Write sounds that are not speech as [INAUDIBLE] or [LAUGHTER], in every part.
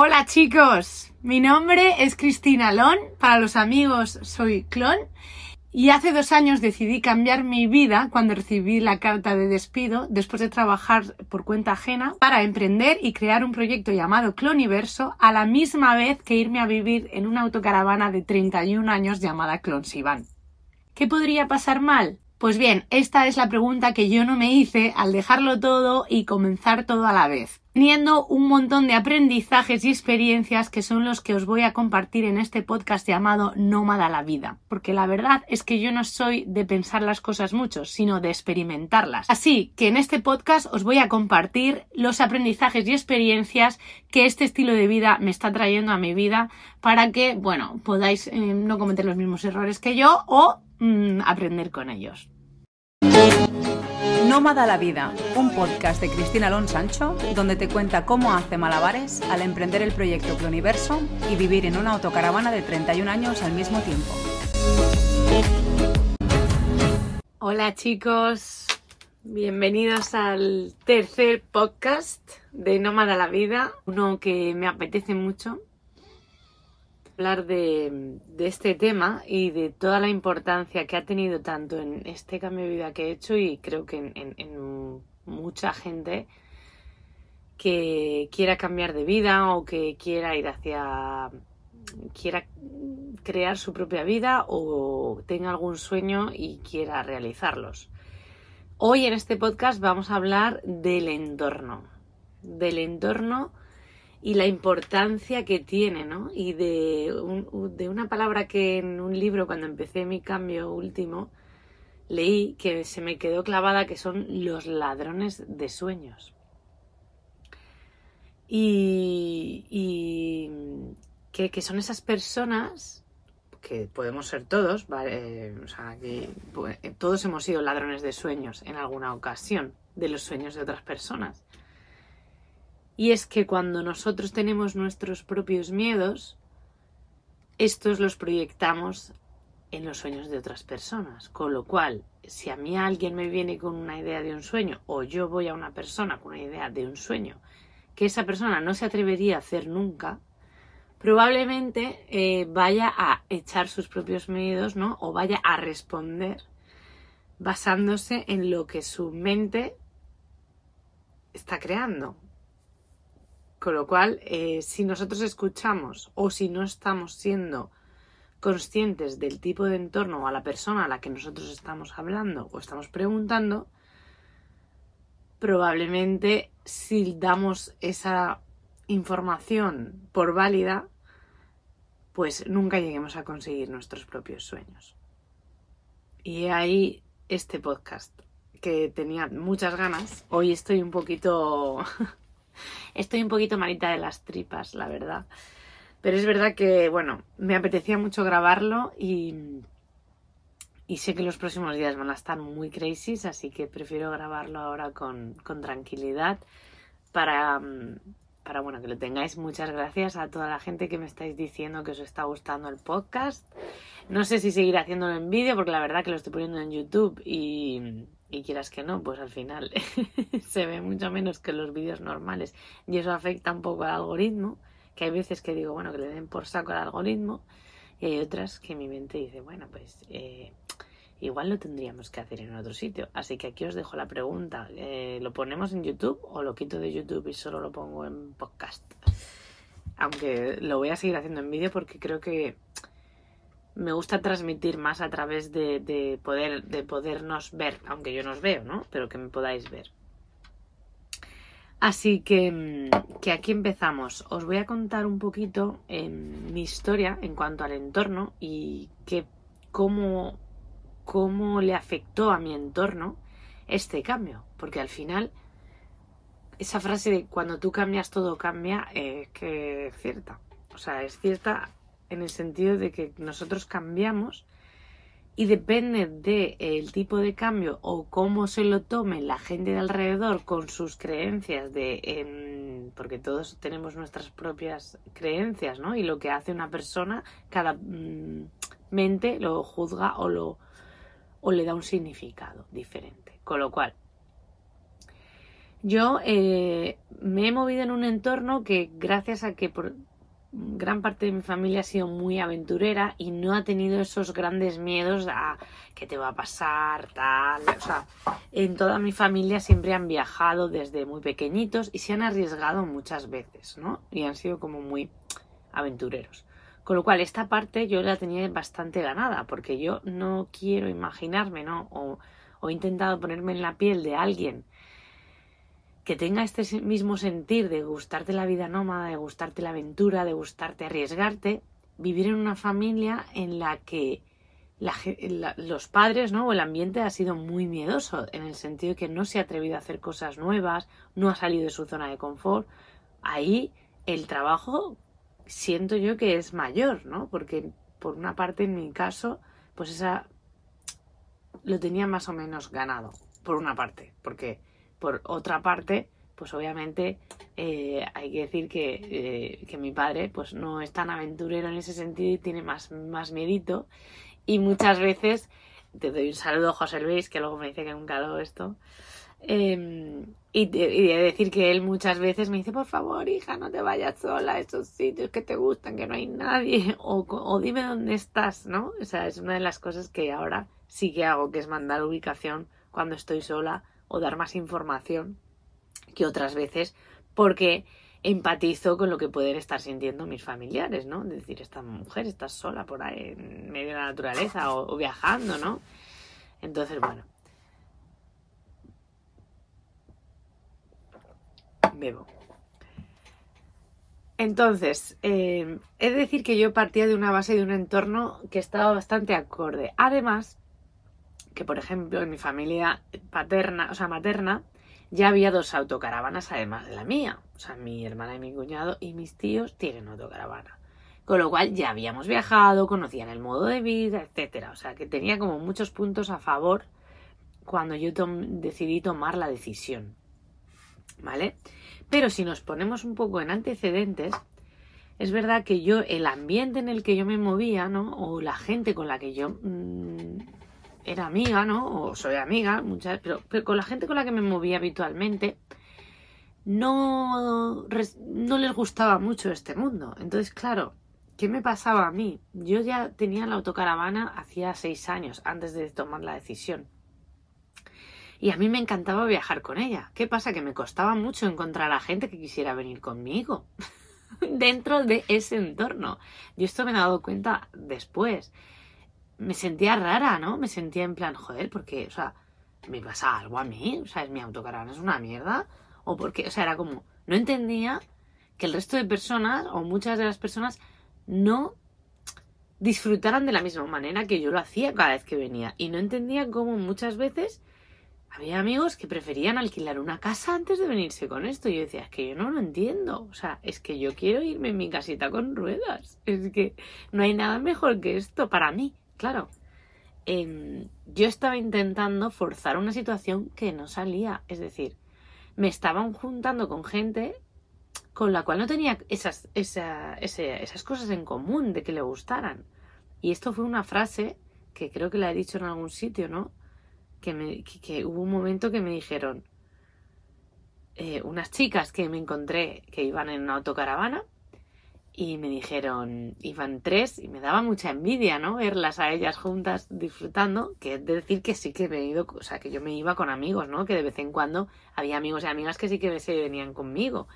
Hola chicos, mi nombre es Cristina Lon, para los amigos soy Clon y hace dos años decidí cambiar mi vida cuando recibí la carta de despido después de trabajar por cuenta ajena para emprender y crear un proyecto llamado Cloniverso a la misma vez que irme a vivir en una autocaravana de 31 años llamada Clonsivan. ¿Qué podría pasar mal? Pues bien, esta es la pregunta que yo no me hice al dejarlo todo y comenzar todo a la vez, teniendo un montón de aprendizajes y experiencias que son los que os voy a compartir en este podcast llamado Nómada la vida, porque la verdad es que yo no soy de pensar las cosas mucho, sino de experimentarlas. Así que en este podcast os voy a compartir los aprendizajes y experiencias que este estilo de vida me está trayendo a mi vida para que, bueno, podáis eh, no cometer los mismos errores que yo o mm, aprender con ellos. Nómada la Vida, un podcast de Cristina Alonso Sancho, donde te cuenta cómo hace malabares al emprender el proyecto Cloniverso y vivir en una autocaravana de 31 años al mismo tiempo. Hola chicos, bienvenidos al tercer podcast de Nómada la Vida, uno que me apetece mucho hablar de, este tema y de toda la importancia que ha tenido tanto en este cambio de vida que he hecho y creo que en, mucha gente que quiera cambiar de vida o que quiera ir hacia quiera crear su propia vida o tenga algún sueño y quiera realizarlos. Hoy en este podcast vamos a hablar del entorno, del entorno y la importancia que tiene, ¿no? Y de, de una palabra que en un libro, cuando empecé mi cambio último, leí que se me quedó clavada, que son los ladrones de sueños. Y, y que, son esas personas, que podemos ser todos, ¿vale? o sea, que pues, todos hemos sido ladrones de sueños en alguna ocasión, de los sueños de otras personas. Y es que cuando nosotros tenemos nuestros propios miedos, estos los proyectamos en los sueños de otras personas. Con lo cual, si a mí alguien me viene con una idea de un sueño o yo voy a una persona con una idea de un sueño que esa persona no se atrevería a hacer nunca, probablemente eh, vaya a echar sus propios miedos, ¿no? O vaya a responder basándose en lo que su mente está creando. Con lo cual, eh, si nosotros escuchamos o si no estamos siendo conscientes del tipo de entorno o a la persona a la que nosotros estamos hablando o estamos preguntando, probablemente si damos esa información por válida, pues nunca lleguemos a conseguir nuestros propios sueños. Y ahí este podcast, que tenía muchas ganas. Hoy estoy un poquito [LAUGHS] Estoy un poquito malita de las tripas, la verdad. Pero es verdad que, bueno, me apetecía mucho grabarlo y, y sé que los próximos días van a estar muy crazy, así que prefiero grabarlo ahora con, con tranquilidad para, para, bueno, que lo tengáis. Muchas gracias a toda la gente que me estáis diciendo que os está gustando el podcast. No sé si seguir haciéndolo en vídeo porque la verdad que lo estoy poniendo en YouTube y y quieras que no, pues al final [LAUGHS] se ve mucho menos que los vídeos normales y eso afecta un poco al algoritmo, que hay veces que digo, bueno, que le den por saco al algoritmo y hay otras que mi mente dice, bueno, pues eh, igual lo tendríamos que hacer en otro sitio. Así que aquí os dejo la pregunta, eh, ¿lo ponemos en YouTube o lo quito de YouTube y solo lo pongo en podcast? Aunque lo voy a seguir haciendo en vídeo porque creo que me gusta transmitir más a través de, poder de podernos ver, aunque yo nos veo, ¿no? Pero que me podáis ver. Así que, mm, que aquí empezamos. Os voy a contar un poquito en mi historia en cuanto al entorno y que cómo, cómo le afectó a mi entorno este cambio. Porque al final, esa frase de cuando tú cambias todo cambia, es que es cierta. O sea, es cierta en el sentido de que nosotros cambiamos y depende del tipo de cambio o cómo se lo tome la gente de alrededor con sus creencias de porque todos tenemos nuestras propias creencias no y lo que hace una persona cada mm, mente lo juzga o lo o le da un significado diferente. Con lo cual yo eh, me he movido en un entorno que gracias a que por gran parte de mi familia ha sido muy aventurera y no ha tenido esos grandes miedos a qué te va a pasar, tal. O sea, en toda mi familia siempre han viajado desde muy pequeñitos y se han arriesgado muchas veces, ¿no? Y han sido como muy aventureros. Con lo cual, esta parte yo la tenía bastante ganada, porque yo no quiero imaginarme, ¿no? O, o he intentado ponerme en la piel de alguien que tenga este mismo sentir de gustarte la vida nómada, de gustarte la aventura, de gustarte arriesgarte, vivir en una familia en la que los padres, ¿no? O el ambiente ha sido muy miedoso, en el sentido de que no se ha atrevido a hacer cosas nuevas, no ha salido de su zona de confort. Ahí el trabajo siento yo que es mayor, ¿no? Porque por una parte, en mi caso, pues esa lo tenía más o menos ganado, por una parte, porque por otra parte, pues obviamente eh, hay que decir que, eh, que, mi padre pues no es tan aventurero en ese sentido y tiene más, más miedito. Y muchas veces, te doy un saludo José Luis, que luego me dice que nunca hago esto. Eh, y, de decir que él muchas veces me dice, por favor, hija, no te vayas sola a esos sitios que te gustan, que no hay nadie, [LAUGHS] o, o dime dónde estás, ¿no? O sea, es una de las cosas que ahora sí que hago, que es mandar ubicación cuando estoy sola o dar más información que otras veces porque empatizo con lo que pueden estar sintiendo mis familiares, ¿no? Es decir, esta mujer está sola por ahí en medio de la naturaleza o, viajando, ¿no? Entonces, bueno. Bebo. Entonces, eh, es decir que yo partía de una base de un entorno que estaba bastante acorde. Además, que por ejemplo en mi familia paterna, o sea, materna, ya había dos autocaravanas además de la mía. O sea, mi hermana y mi cuñado y mis tíos tienen autocaravana. Con lo cual ya habíamos viajado, conocían el modo de vida, etcétera. O sea, que tenía como muchos puntos a favor cuando yo decidí tomar la decisión. ¿Vale? Pero si nos ponemos un poco en antecedentes, es verdad que yo, el ambiente en el que yo me movía, ¿no? O la gente con la que yo mm, era amiga, ¿no? O soy amiga, muchas, pero, con la gente con la que me movía habitualmente, no, no les gustaba mucho este mundo. Entonces, claro, ¿qué me pasaba a mí? Yo ya tenía la autocaravana hacía seis años, antes de tomar la decisión. Y a mí me encantaba viajar con ella. ¿Qué pasa? Que me costaba mucho encontrar a gente que quisiera venir conmigo [LAUGHS] dentro de ese entorno. Y esto me he dado cuenta después me sentía rara, ¿no? Me sentía en plan, joder, porque, o sea, me pasa algo a mí, o sea, es mi autocaravana es una mierda, o porque, o sea, era como, no entendía que el resto de personas, o muchas de las personas, no disfrutaran de la misma manera que yo lo hacía cada vez que venía. Y no entendía cómo muchas veces había amigos que preferían alquilar una casa antes de venirse con esto. Y yo decía, es que yo no lo entiendo. O sea, es que yo quiero irme en mi casita con ruedas. Es que no hay nada mejor que esto para mí. Claro, em, yo estaba intentando forzar una situación que no salía. Es decir, me estaban juntando con gente con la cual no tenía esas, esas cosas en común de que le gustaran. Y esto fue una frase que creo que la he dicho en algún sitio, ¿no? Que, que, hubo un momento que me dijeron eh, unas chicas que me encontré que iban en una autocaravana y me dijeron, iban tres y me daba mucha envidia, ¿no? Verlas a ellas juntas disfrutando, que es decir que sí que he ido, o sea, que yo me iba con amigos, ¿no? Que de vez en cuando había amigos y amigas que sí que se venían conmigo.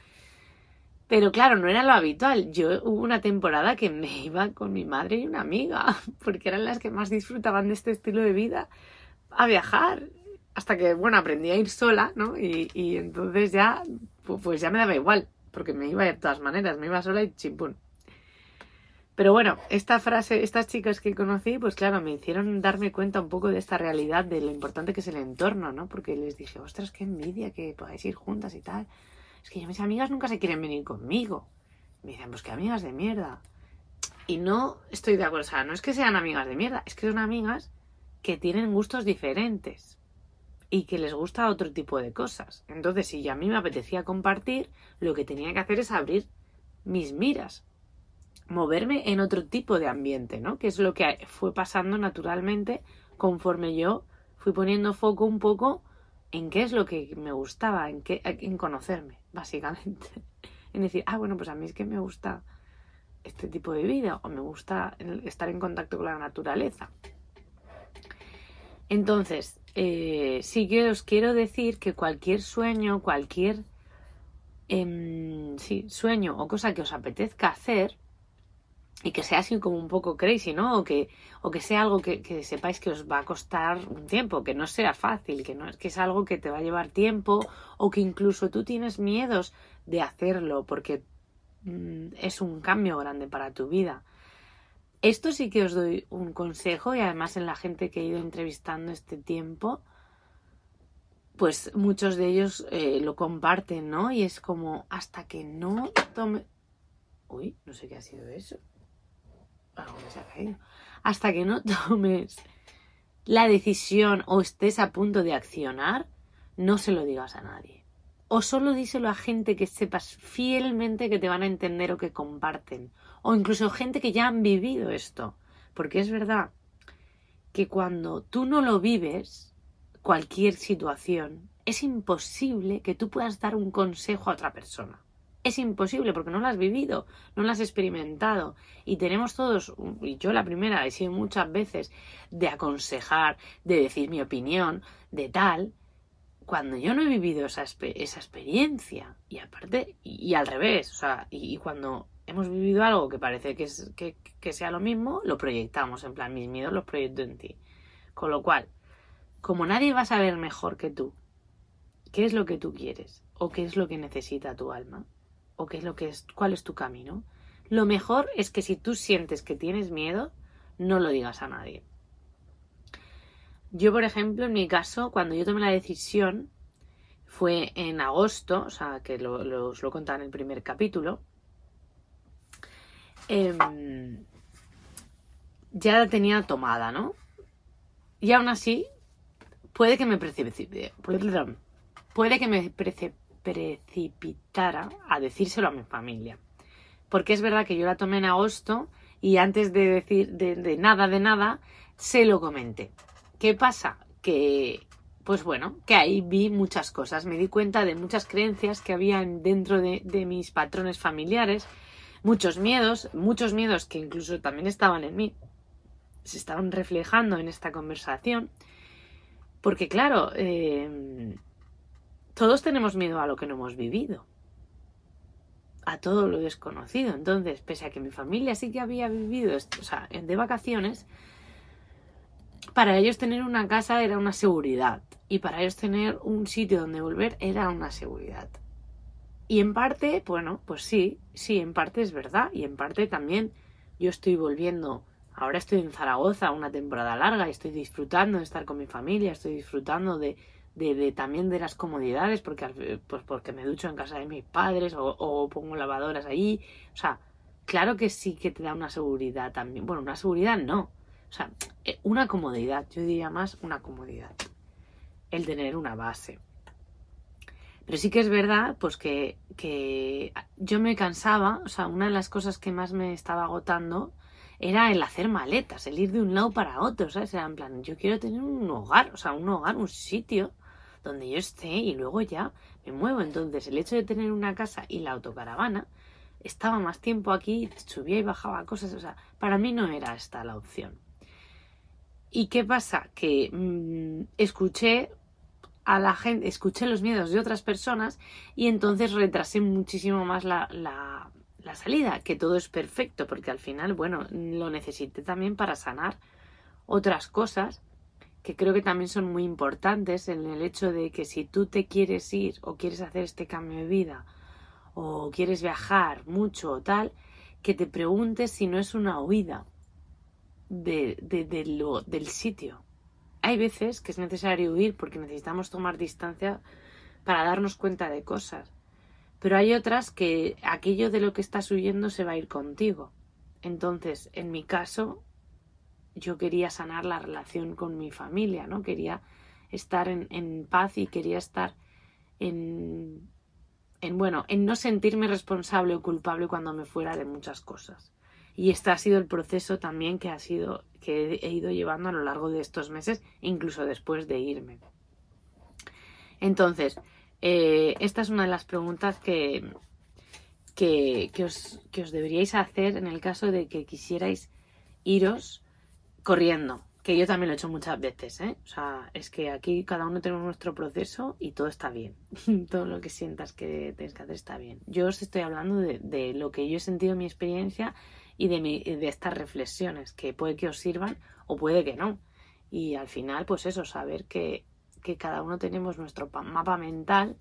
Pero claro, no era lo habitual. Yo hubo una temporada que me [LAUGHS] iba con mi madre y una amiga, [LAUGHS] porque eran las que más disfrutaban de este estilo de vida, a viajar. Hasta que, bueno, aprendí a ir sola, ¿no? Y, y entonces ya, pues ya me daba igual porque me iba de todas maneras, me iba sola y chimpún. Pero bueno, esta frase, estas chicas que conocí, pues claro, me hicieron darme cuenta un poco de esta realidad, de lo importante que es el entorno, ¿no? Porque les dije, ostras, qué envidia que podáis ir juntas y tal. Es que mis amigas nunca se quieren venir conmigo. Me dicen, pues qué amigas de mierda. Y no estoy de acuerdo, o sea, no es que sean amigas de mierda, es que son amigas que tienen gustos diferentes y que les gusta otro tipo de cosas. Entonces, si a mí me apetecía compartir, lo que tenía que hacer es abrir mis miras, moverme en otro tipo de ambiente, ¿no? Que es lo que fue pasando naturalmente conforme yo fui poniendo foco un poco en qué es lo que me gustaba, en, qué, en conocerme, básicamente. [LAUGHS] En decir, ah, bueno, pues a mí es que me gusta este tipo de vida o me gusta estar en contacto con la naturaleza. Entonces, eh, sí que os quiero decir que cualquier sueño, cualquier em, sueño o cosa que os apetezca hacer y que sea así como un poco crazy, ¿no? O que, o que sea algo que, sepáis que os va a costar un tiempo, que no sea fácil, que no es que es algo que te va a llevar tiempo o que incluso tú tienes miedos de hacerlo porque mm, es un cambio grande para tu vida. Esto sí que os doy un consejo y además en la gente que he ido entrevistando este tiempo, pues muchos de ellos eh, lo comparten, ¿no? Y es como hasta que no tome... Uy, no sé qué ha sido eso. Algo se ha caído. Hasta que no tomes la decisión o estés a punto de accionar, no se lo digas a nadie. O solo díselo a gente que sepas fielmente que te van a entender o que comparten o incluso gente que ya han vivido esto. Porque es verdad que cuando tú no lo vives, cualquier situación, es imposible que tú puedas dar un consejo a otra persona. Es imposible porque no lo has vivido, no lo has experimentado. Y tenemos todos, y yo la primera he sido muchas veces, de aconsejar, de decir mi opinión, de tal, cuando yo no he vivido esa, experiencia. Y aparte, y, al revés, o sea, y cuando hemos vivido algo que parece que, es, que, sea lo mismo, lo proyectamos, en plan, mis miedos los proyecto en ti. Con lo cual, como nadie va a saber mejor que tú qué es lo que tú quieres, o qué es lo que necesita tu alma, o qué es lo que es, cuál es tu camino, lo mejor es que si tú sientes que tienes miedo, no lo digas a nadie. Yo, por ejemplo, en mi caso, cuando yo tomé la decisión, fue en agosto, o sea, que lo, lo, os lo he contado en el primer capítulo, Em, ya la tenía tomada, ¿no? Y aún así, puede que me precipite, puede que me precipitara a decírselo a mi familia. Porque es verdad que yo la tomé en agosto y antes de decir de, nada, de nada, se lo comenté. ¿Qué pasa? Que, pues bueno, que ahí vi muchas cosas. Me di cuenta de muchas creencias que había dentro de mis patrones familiares muchos miedos, muchos miedos que incluso también estaban en mí, se estaban reflejando en esta conversación, porque claro, eh, todos tenemos miedo a lo que no hemos vivido, a todo lo desconocido. Entonces, pese a que mi familia sí que había vivido o sea, de vacaciones, para ellos tener una casa era una seguridad y para ellos tener un sitio donde volver era una seguridad. Y en parte, bueno, pues sí, sí, en parte es verdad. Y en parte también yo estoy volviendo. Ahora estoy en Zaragoza una temporada larga y estoy disfrutando de estar con mi familia, estoy disfrutando de, también de las comodidades, porque, pues porque me ducho en casa de mis padres o, o pongo lavadoras allí. O sea, claro que sí que te da una seguridad también. Bueno, una seguridad no. O sea, eh, una comodidad, yo diría más una comodidad. El tener una base. Pero sí que es verdad, pues que, que yo me cansaba, o sea, una de las cosas que más me estaba agotando era el hacer maletas, el ir de un lado para otro, ¿sabes? Era en plan, yo quiero tener un hogar, o sea, un hogar, un sitio donde yo esté y luego ya me muevo. Entonces, el hecho de tener una casa y la autocaravana, estaba más tiempo aquí, subía y bajaba cosas, o sea, para mí no era esta la opción. ¿Y qué pasa? Que mm, escuché a la gente, escuché los miedos de otras personas y entonces retrasé muchísimo más la, la, la salida, que todo es perfecto, porque al final, bueno, lo necesité también para sanar otras cosas que creo que también son muy importantes en el hecho de que si tú te quieres ir o quieres hacer este cambio de vida o quieres viajar mucho o tal, que te preguntes si no es una huida de, de, de lo, del sitio hay veces que es necesario huir porque necesitamos tomar distancia para darnos cuenta de cosas. Pero hay otras que aquello de lo que estás huyendo se va a ir contigo. Entonces, en mi caso, yo quería sanar la relación con mi familia, ¿no? Quería estar en, paz y quería estar en, en, bueno, en no sentirme responsable o culpable cuando me fuera de muchas cosas. Y este ha sido el proceso también que ha sido que he ido llevando a lo largo de estos meses, incluso después de irme. Entonces, eh, esta es una de las preguntas que, que, os, que os deberíais hacer en el caso de que quisierais iros corriendo. Que yo también lo he hecho muchas veces, ¿eh? O sea, es que aquí cada uno tenemos nuestro proceso y todo está bien. [LAUGHS] todo lo que sientas que tienes que hacer está bien. Yo os estoy hablando de, de lo que yo he sentido en mi experiencia y de, estas reflexiones, que puede que os sirvan o puede que no. Y al final, pues eso, saber que, que cada uno tenemos nuestro mapa mental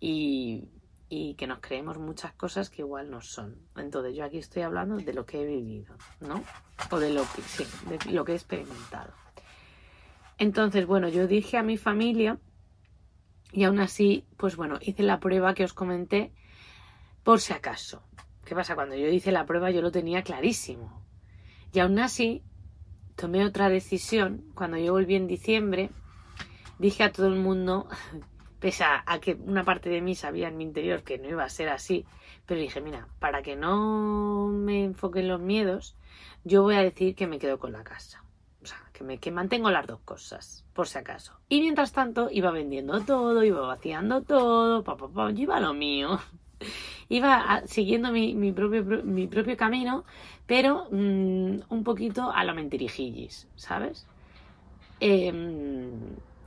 y, y que nos creemos muchas cosas que igual no son. Entonces yo aquí estoy hablando de lo que he vivido, ¿no? O de lo que, sí, de lo que he experimentado. Entonces, bueno, yo dije a mi familia y aún así, pues bueno, hice la prueba que os comenté por si acaso. ¿Qué pasa? Cuando yo hice la prueba yo lo tenía clarísimo. Y aún así, tomé otra decisión. Cuando yo volví en diciembre, dije a todo el mundo [LAUGHS] pese a, que una parte de mí sabía en mi interior que no iba a ser así, pero dije, mira, para que no me enfoquen los miedos, yo voy a decir que me quedo con la casa. O sea, que, me, que mantengo las dos cosas, por si acaso. Y mientras tanto, iba vendiendo todo, iba vaciando todo, pa, pa, yo iba a lo mío. Iba siguiendo mi, propio, mi propio camino, pero mm, un poquito a lo mentirijillis, ¿sabes? Eh,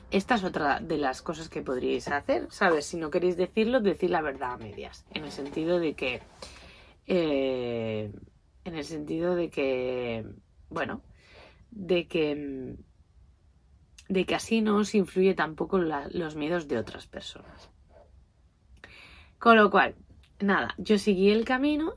esta es otra de las cosas que podríais hacer, ¿sabes? Si no queréis decirlo, decir la verdad a medias. En el sentido de que. Eh, en el sentido de que. Bueno, de que. De que así no os influye tampoco los miedos de otras personas. Con lo cual, nada, yo seguí el camino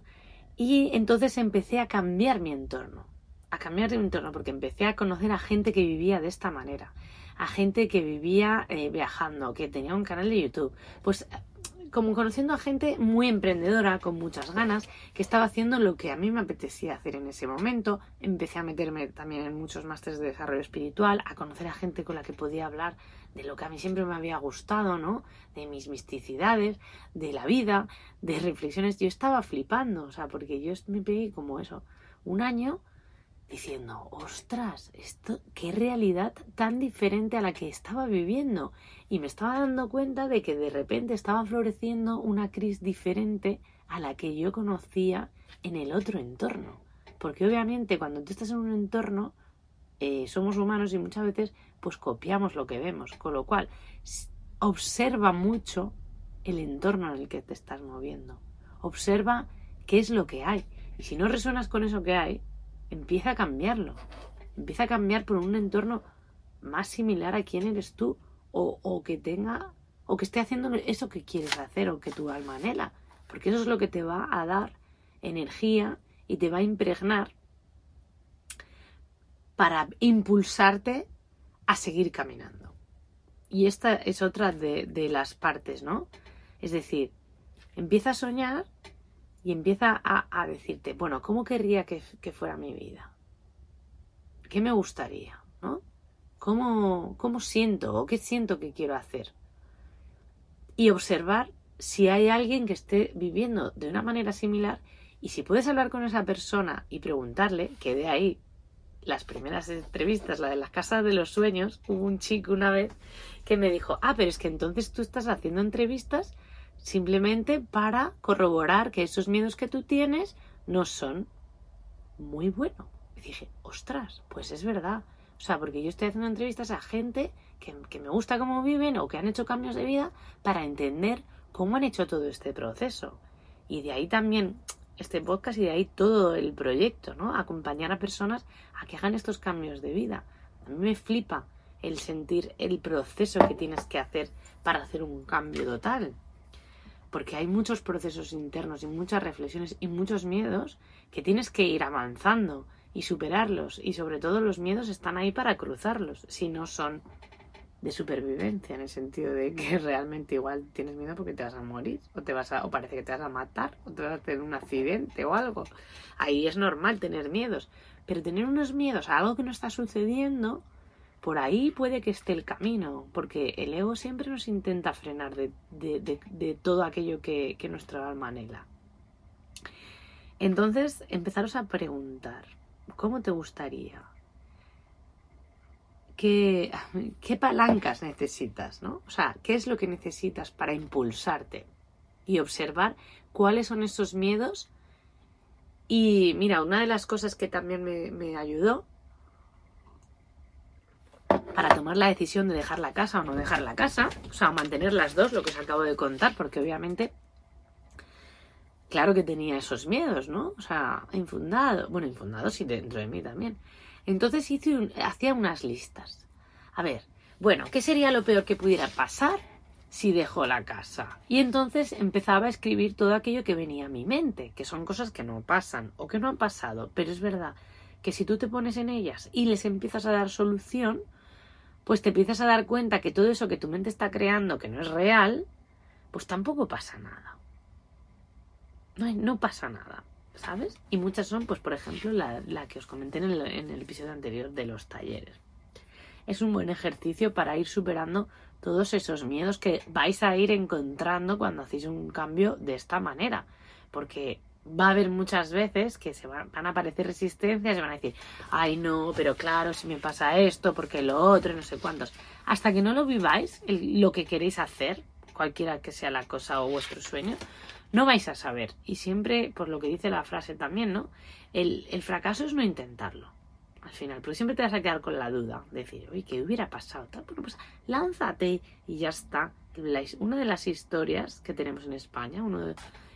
y entonces empecé a cambiar mi entorno. A cambiar mi entorno porque empecé a conocer a gente que vivía de esta manera a gente que vivía eh, viajando, que tenía un canal de YouTube. Pues como conociendo a gente muy emprendedora, con muchas ganas, que estaba haciendo lo que a mí me apetecía hacer en ese momento. Empecé a meterme también en muchos másteres de desarrollo espiritual, a conocer a gente con la que podía hablar de lo que a mí siempre me había gustado, ¿no? De mis misticidades, de la vida, de reflexiones. Yo estaba flipando, o sea, porque yo me pegué como eso, un año diciendo, ostras, esto, qué realidad tan diferente a la que estaba viviendo. Y me estaba dando cuenta de que de repente estaba floreciendo una crisis diferente a la que yo conocía en el otro entorno. Porque obviamente cuando tú estás en un entorno, eh, somos humanos y muchas veces pues copiamos lo que vemos. Con lo cual, observa mucho el entorno en el que te estás moviendo. Observa qué es lo que hay. Y si no resuenas con eso que hay, empieza a cambiarlo. Empieza a cambiar por un entorno más similar a quién eres tú o, que tenga o que esté haciendo eso que quieres hacer o que tu alma anhela. Porque eso es lo que te va a dar energía y te va a impregnar para impulsarte a seguir caminando. Y esta es otra de, las partes, ¿no? Es decir, empieza a soñar y empieza a, decirte, bueno, ¿cómo querría que, fuera mi vida? ¿Qué me gustaría? ¿no? ¿Cómo, ¿Cómo siento o qué siento que quiero hacer? Y observar si hay alguien que esté viviendo de una manera similar y si puedes hablar con esa persona y preguntarle, que de ahí las primeras entrevistas, la de las casas de los sueños, hubo un chico una vez que me dijo, ah, pero es que entonces tú estás haciendo entrevistas simplemente para corroborar que esos miedos que tú tienes no son muy buenos. Y dije, ostras, pues es verdad. O sea, porque yo estoy haciendo entrevistas a gente que, que, me gusta cómo viven o que han hecho cambios de vida para entender cómo han hecho todo este proceso. Y de ahí también este podcast y de ahí todo el proyecto, ¿no? Acompañar a personas a que hagan estos cambios de vida. A mí me flipa el sentir el proceso que tienes que hacer para hacer un cambio total porque hay muchos procesos internos y muchas reflexiones y muchos miedos que tienes que ir avanzando y superarlos. Y sobre todo los miedos están ahí para cruzarlos si no son de supervivencia en el sentido de que [LAUGHS] realmente igual tienes miedo porque te vas a morir o te vas a o parece que te vas a matar o te vas a tener un accidente o algo. Ahí es normal tener miedos pero tener unos miedos a algo que no está sucediendo por ahí puede que esté el camino, porque el ego siempre nos intenta frenar de, todo aquello que, que nuestra alma anhela. Entonces, empezaros a preguntar, ¿cómo te gustaría? qué, qué palancas necesitas, ¿no? O sea, qué es lo que necesitas para impulsarte y observar cuáles son esos miedos. Y mira, una de las cosas que también me, me ayudó para tomar la decisión de dejar la casa o no dejar la casa, o sea, mantener las dos, lo que os acabo de contar, porque obviamente, claro que tenía esos miedos, ¿no? O sea, infundado, bueno, infundados y dentro de mí también. Entonces hice hacía unas listas. A ver, bueno, ¿qué sería lo peor que pudiera pasar si dejo la casa? Y entonces empezaba a escribir todo aquello que venía a mi mente, que son cosas que no pasan o que no han pasado, pero es verdad que si tú te pones en ellas y les empiezas a dar solución, pues te empiezas a dar cuenta que todo eso que tu mente está creando, que no es real, pues tampoco pasa nada. No, no pasa nada, ¿sabes? Y muchas son, pues por ejemplo, la, que os comenté en el, en el episodio anterior de los talleres. Es un buen ejercicio para ir superando todos esos miedos que vais a ir encontrando cuando hacéis un cambio de esta manera. Porque va a haber muchas veces que se van, a aparecer resistencias y van a decir, ay no, pero claro, si me pasa esto, porque lo otro, no sé cuántos. Hasta que no lo viváis, lo que queréis hacer, cualquiera que sea la cosa o vuestro sueño, no vais a saber. Y siempre, por lo que dice la frase también, ¿no? El, el fracaso es no intentarlo. Al final, porque siempre te vas a quedar con la duda, decir, oye, ¿qué hubiera pasado? Pues lánzate y ya está. Una de las historias que tenemos en España, uno de,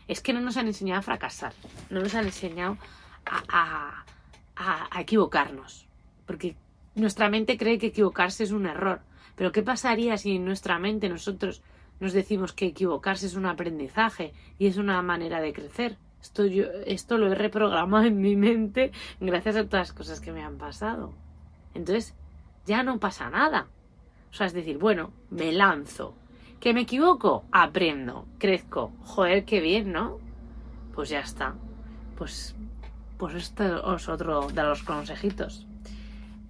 es que no nos han enseñado a fracasar, no nos han enseñado a, equivocarnos, porque nuestra mente cree que equivocarse es un error. Pero ¿qué pasaría si en nuestra mente nosotros nos decimos que equivocarse es un aprendizaje y es una manera de crecer? Esto, yo, esto lo he reprogramado en mi mente gracias a todas las cosas que me han pasado. Entonces, ya no pasa nada. O sea, es decir, bueno, me lanzo, ¿Que me equivoco? Aprendo, crezco. Joder, qué bien, ¿no? Pues ya está. Pues, pues esto es otro de los consejitos.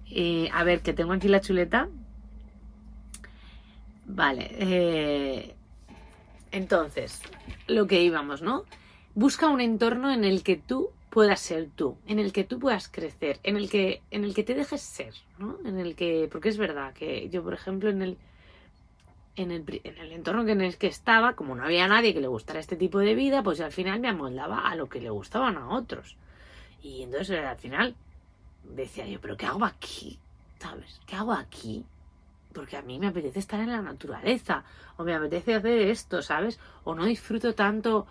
Y, a ver, que tengo aquí la chuleta. Vale. Eh, entonces, lo que íbamos, ¿no? Busca un entorno en el que tú puedas ser tú, en el que tú puedas crecer, en el que, en el que te dejes ser, ¿no? En el que, porque es verdad que yo, por ejemplo, en el, en el, en el entorno en el que estaba, como no había nadie que le gustara este tipo de vida, pues al final me amoldaba a lo que le gustaban a otros. Y entonces al final decía yo, pero ¿qué hago aquí? ¿Sabes? ¿Qué hago aquí? Porque a mí me apetece estar en la naturaleza, o me apetece hacer esto, ¿sabes? O no disfruto tanto,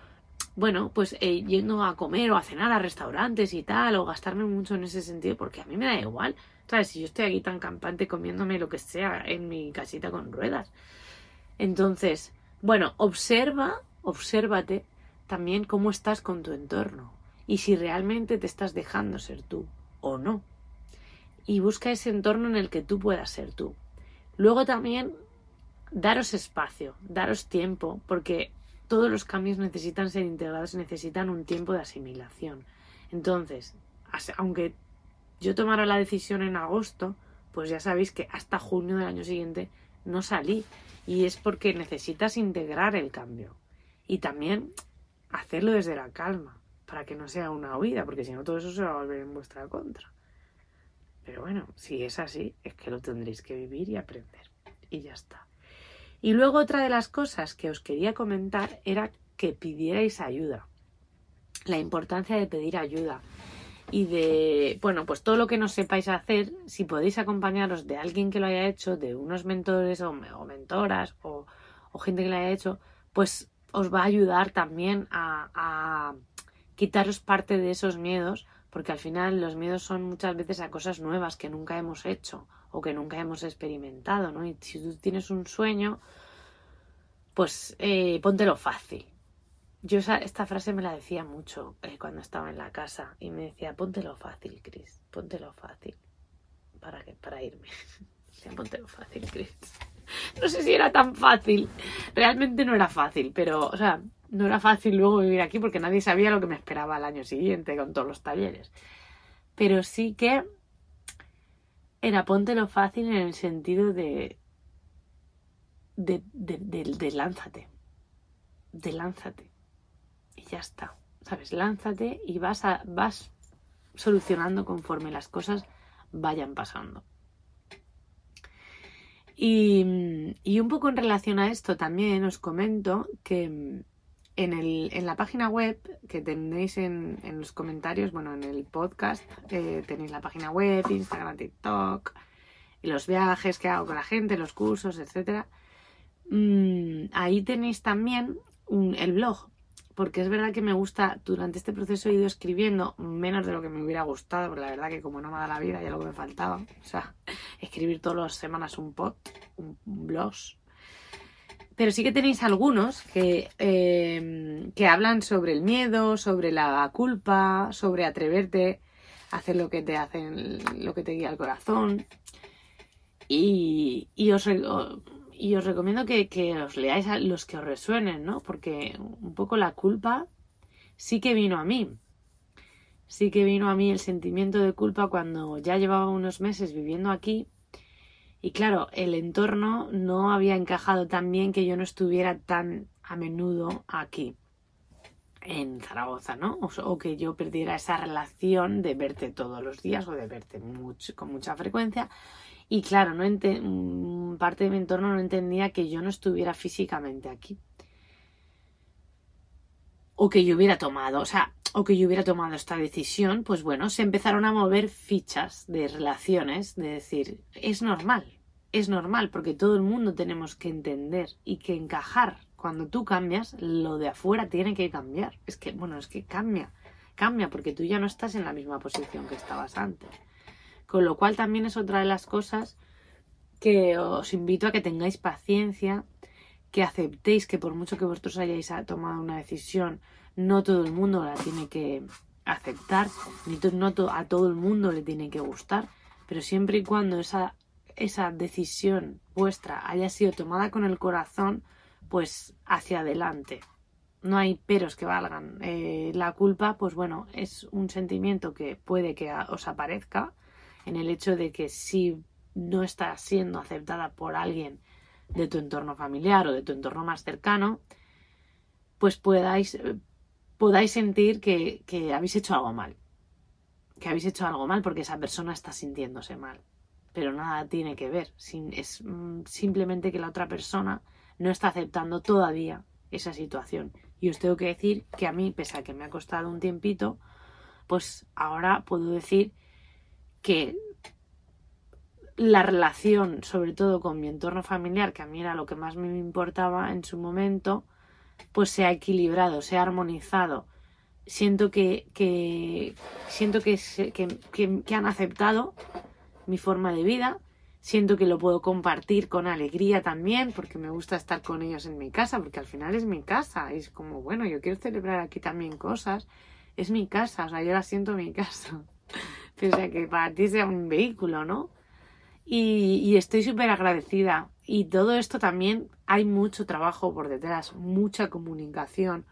bueno, pues eh, yendo a comer o a cenar a restaurantes y tal, o gastarme mucho en ese sentido, porque a mí me da igual, ¿sabes? Si yo estoy aquí tan campante comiéndome lo que sea en mi casita con ruedas. Entonces, bueno, observa, obsérvate también cómo estás con tu entorno y si realmente te estás dejando ser tú o no. Y busca ese entorno en el que tú puedas ser tú. Luego también daros espacio, daros tiempo, porque todos los cambios necesitan ser integrados y necesitan un tiempo de asimilación. Entonces, aunque yo tomara la decisión en agosto, pues ya sabéis que hasta junio del año siguiente no salí y es porque necesitas integrar el cambio y también hacerlo desde la calma para que no sea una huida, porque si no todo eso se va a volver en vuestra contra. Pero bueno, si es así, es que lo tendréis que vivir y aprender. Y ya está. Y luego otra de las cosas que os quería comentar era que pidierais ayuda. La importancia de pedir ayuda y de, bueno, pues todo lo que no sepáis hacer, si podéis acompañaros de alguien que lo haya hecho, de unos mentores o, mentoras o, gente que lo haya hecho, pues os va a ayudar también a, a quitaros parte de esos miedos, porque al final los miedos son muchas veces a cosas nuevas que nunca hemos hecho o que nunca hemos experimentado, ¿no? Y si tú tienes un sueño, pues eh, póntelo fácil, yo esta frase me la decía mucho eh, cuando estaba en la casa y me decía, póntelo fácil, Chris, póntelo fácil. ¿Para qué? Para irme. [LAUGHS] póntelo fácil, Chris. [LAUGHS] No sé si era tan fácil. Realmente no era fácil, pero, o sea, no era fácil luego vivir aquí porque nadie sabía lo que me esperaba al año siguiente con todos los talleres. Pero sí que era póntelo fácil en el sentido de, de, de, de, de lánzate. De lánzate y ya está. ¿Sabes? Lánzate y vas, a, vas solucionando conforme las cosas vayan pasando. Y, y un poco en relación a esto también os comento que en, el, en la página web que tenéis en, en los comentarios, bueno, en el podcast, eh, tenéis la página web, Instagram, TikTok, y los viajes que hago con la gente, los cursos, etc. Mm, ahí tenéis también un, el blog, porque es verdad que me gusta, durante este proceso he ido escribiendo menos de lo que me hubiera gustado, porque la verdad que como no me da la vida ya lo que me faltaba, o sea, [LAUGHS] escribir todas las semanas un pod, un, blog, pero sí que tenéis algunos que, eh, que hablan sobre el miedo, sobre la culpa, sobre atreverte a hacer lo que te hacen, lo que te guía el corazón. Y, y, os, y os recomiendo que, que os leáis a los que os resuenen, ¿no? Porque un poco la culpa sí que vino a mí. Sí que vino a mí el sentimiento de culpa cuando ya llevaba unos meses viviendo aquí y claro, el entorno no había encajado tan bien que yo no estuviera tan a menudo aquí, en Zaragoza, ¿no? O, que yo perdiera esa relación de verte todos los días o de verte mucho, con mucha frecuencia. Y claro, no parte de mi entorno no entendía que yo no estuviera físicamente aquí. O que yo hubiera tomado, o sea, o que yo hubiera tomado esta decisión, pues bueno, se empezaron a mover fichas de relaciones, de decir, es normal, es normal, porque todo el mundo tenemos que entender y que encajar. Cuando tú cambias, lo de afuera tiene que cambiar. Es que, bueno, es que cambia, cambia, porque tú ya no estás en la misma posición que estabas antes. Con lo cual también es otra de las cosas que os invito a que tengáis paciencia, que aceptéis que por mucho que vosotros hayáis tomado una decisión, no todo el mundo la tiene que aceptar, ni a todo el mundo le tiene que gustar, pero siempre y cuando esa esa decisión vuestra haya sido tomada con el corazón, pues hacia adelante. No hay peros que valgan. Eh, la culpa, pues bueno, es un sentimiento que puede que os aparezca en el hecho de que si no está siendo aceptada por alguien de tu entorno familiar o de tu entorno más cercano, pues podáis, podáis sentir que, que habéis hecho algo mal. Que habéis hecho algo mal porque esa persona está sintiéndose mal pero nada tiene que ver. es mm, simplemente que la otra persona no está aceptando todavía esa situación. Y os tengo que decir que a mí, pese a que me ha costado un tiempito, pues ahora puedo decir que la relación, sobre todo con mi entorno familiar, que a mí era lo que más me importaba en su momento, pues se ha equilibrado, se ha armonizado. Siento que, siento que, que, que han aceptado mi forma de vida. Siento que lo puedo compartir con alegría también, porque me gusta estar con ellos en mi casa, porque al final es mi casa. es como, bueno, yo quiero celebrar aquí también cosas. Es mi casa, o sea, yo la siento mi [LAUGHS] casa. [LAUGHS] Pese a que para ti sea un vehículo, ¿no? Y, y estoy súper agradecida. Y todo esto también hay mucho trabajo por detrás, mucha comunicación,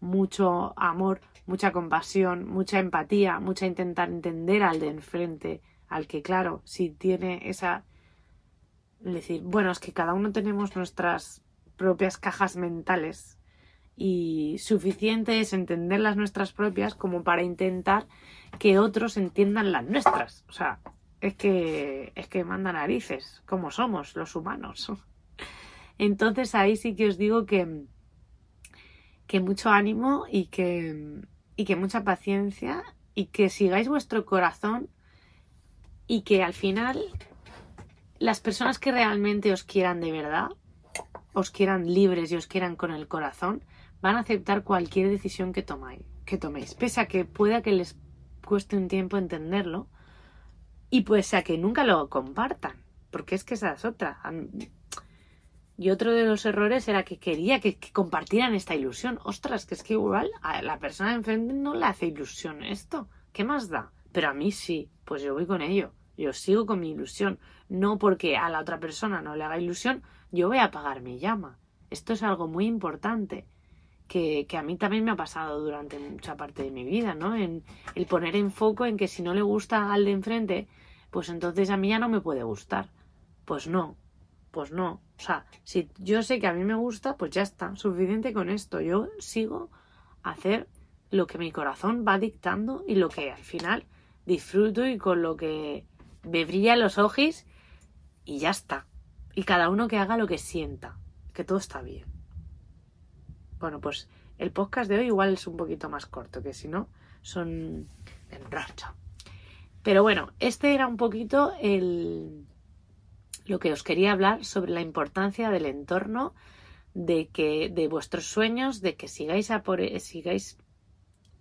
mucho amor, mucha compasión, mucha empatía, mucha intentar entender al de enfrente, al que, claro, si tiene esa... decir, bueno, es que cada uno tenemos nuestras propias cajas mentales y suficiente es entender las nuestras propias como para intentar que otros entiendan las nuestras. O sea, es que es que manda narices, como somos los humanos. [LAUGHS] Entonces ahí sí que os digo que que mucho ánimo y que y que mucha paciencia y que sigáis vuestro corazón y que al final las personas que realmente os quieran de verdad, os quieran libres y os quieran con el corazón, van a aceptar cualquier decisión que tomáis, que toméis, pese a que pueda que les cueste un tiempo entenderlo y pues a que nunca lo compartan, porque es que esa es otra. Y otro de los errores era que quería que, que, compartieran esta ilusión. Ostras, que es que igual a la persona de enfrente no le hace ilusión esto. ¿Qué más da? Pero a mí sí, pues yo voy con ello. Yo sigo con mi ilusión. No porque a la otra persona no le haga ilusión, yo voy a apagar mi llama. Esto es algo muy importante que, a mí también me ha pasado durante mucha parte de mi vida, ¿no? En el poner en foco en que si no le gusta al de enfrente, pues entonces a mí ya no me puede gustar. Pues no, pues no. O sea, si yo sé que a mí me gusta, pues ya está, suficiente con esto. Yo sigo a hacer lo que mi corazón va dictando y lo que al final disfruto y con lo que me brillan los ojos y ya está. Y cada uno que haga lo que sienta, que todo está bien. Bueno, pues el podcast de hoy igual es un poquito más corto, que si no, son enrocho. Pero bueno, este era un poquito el lo que os quería hablar sobre la importancia del entorno, de que de vuestros sueños, de que sigáis a por, sigáis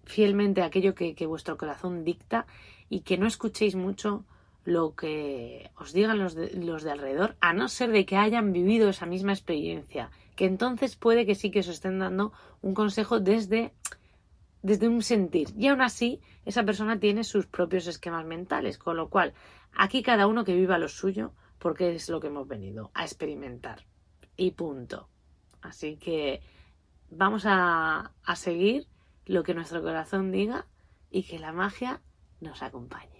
fielmente aquello que, vuestro corazón dicta y que no escuchéis mucho lo que os digan los de, los de alrededor, a no ser de que hayan vivido esa misma experiencia, que entonces puede que sí que os estén dando un consejo desde, desde un sentir. Y aún así, esa persona tiene sus propios esquemas mentales, con lo cual, aquí cada uno que viva lo suyo, porque es lo que hemos venido a experimentar. Y punto. Así que vamos a, a seguir lo que nuestro corazón diga y que la magia nos acompañe.